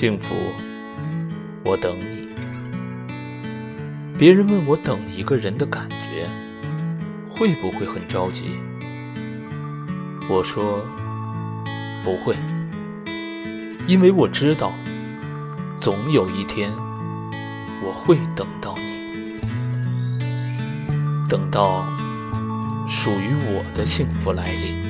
幸福我等你。别人问我等一个人的感觉会不会很着急？我说不会。因为我知道总有一天我会等到你。等到属于我的幸福来临。